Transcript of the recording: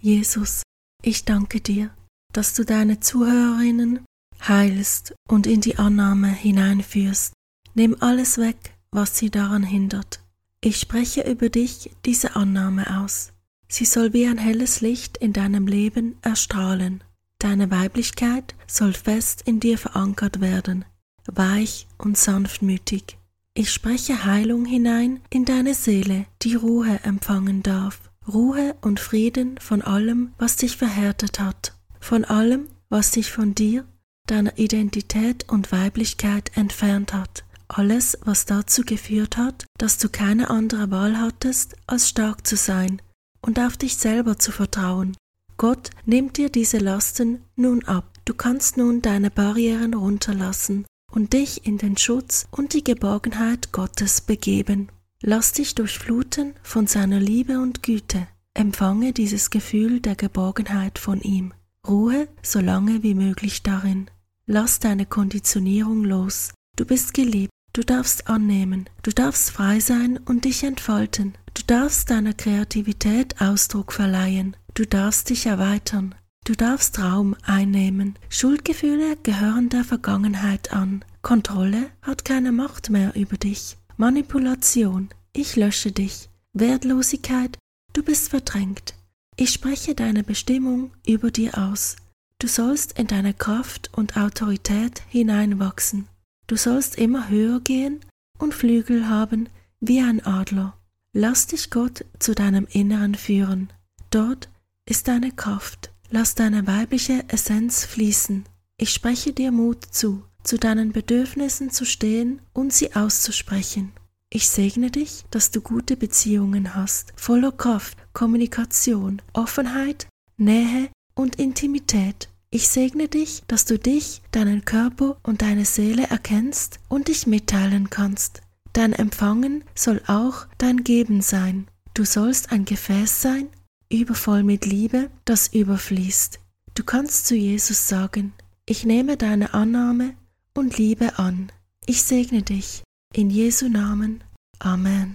Jesus, ich danke dir, dass du deine Zuhörerinnen heilst und in die Annahme hineinführst. Nimm alles weg, was sie daran hindert. Ich spreche über dich diese Annahme aus. Sie soll wie ein helles Licht in deinem Leben erstrahlen. Deine Weiblichkeit soll fest in dir verankert werden, weich und sanftmütig. Ich spreche Heilung hinein in deine Seele, die Ruhe empfangen darf. Ruhe und Frieden von allem, was dich verhärtet hat, von allem, was dich von dir, deiner Identität und Weiblichkeit entfernt hat. Alles, was dazu geführt hat, dass du keine andere Wahl hattest, als stark zu sein und auf dich selber zu vertrauen. Gott nimmt dir diese Lasten nun ab. Du kannst nun deine Barrieren runterlassen und dich in den Schutz und die Geborgenheit Gottes begeben. Lass dich durchfluten von seiner Liebe und Güte. Empfange dieses Gefühl der Geborgenheit von ihm. Ruhe so lange wie möglich darin. Lass deine Konditionierung los. Du bist geliebt. Du darfst annehmen. Du darfst frei sein und dich entfalten. Du darfst deiner Kreativität Ausdruck verleihen. Du darfst dich erweitern. Du darfst Raum einnehmen. Schuldgefühle gehören der Vergangenheit an. Kontrolle hat keine Macht mehr über dich. Manipulation, ich lösche dich. Wertlosigkeit, du bist verdrängt. Ich spreche deine Bestimmung über dir aus. Du sollst in deine Kraft und Autorität hineinwachsen. Du sollst immer höher gehen und Flügel haben wie ein Adler. Lass dich Gott zu deinem Inneren führen. Dort ist deine Kraft. Lass deine weibliche Essenz fließen. Ich spreche dir Mut zu, zu deinen Bedürfnissen zu stehen und sie auszusprechen. Ich segne dich, dass du gute Beziehungen hast, voller Kraft, Kommunikation, Offenheit, Nähe und Intimität. Ich segne dich, dass du dich, deinen Körper und deine Seele erkennst und dich mitteilen kannst. Dein Empfangen soll auch dein Geben sein. Du sollst ein Gefäß sein, übervoll mit Liebe, das überfließt. Du kannst zu Jesus sagen, ich nehme deine Annahme und Liebe an. Ich segne dich. In Jesu Namen. Amen.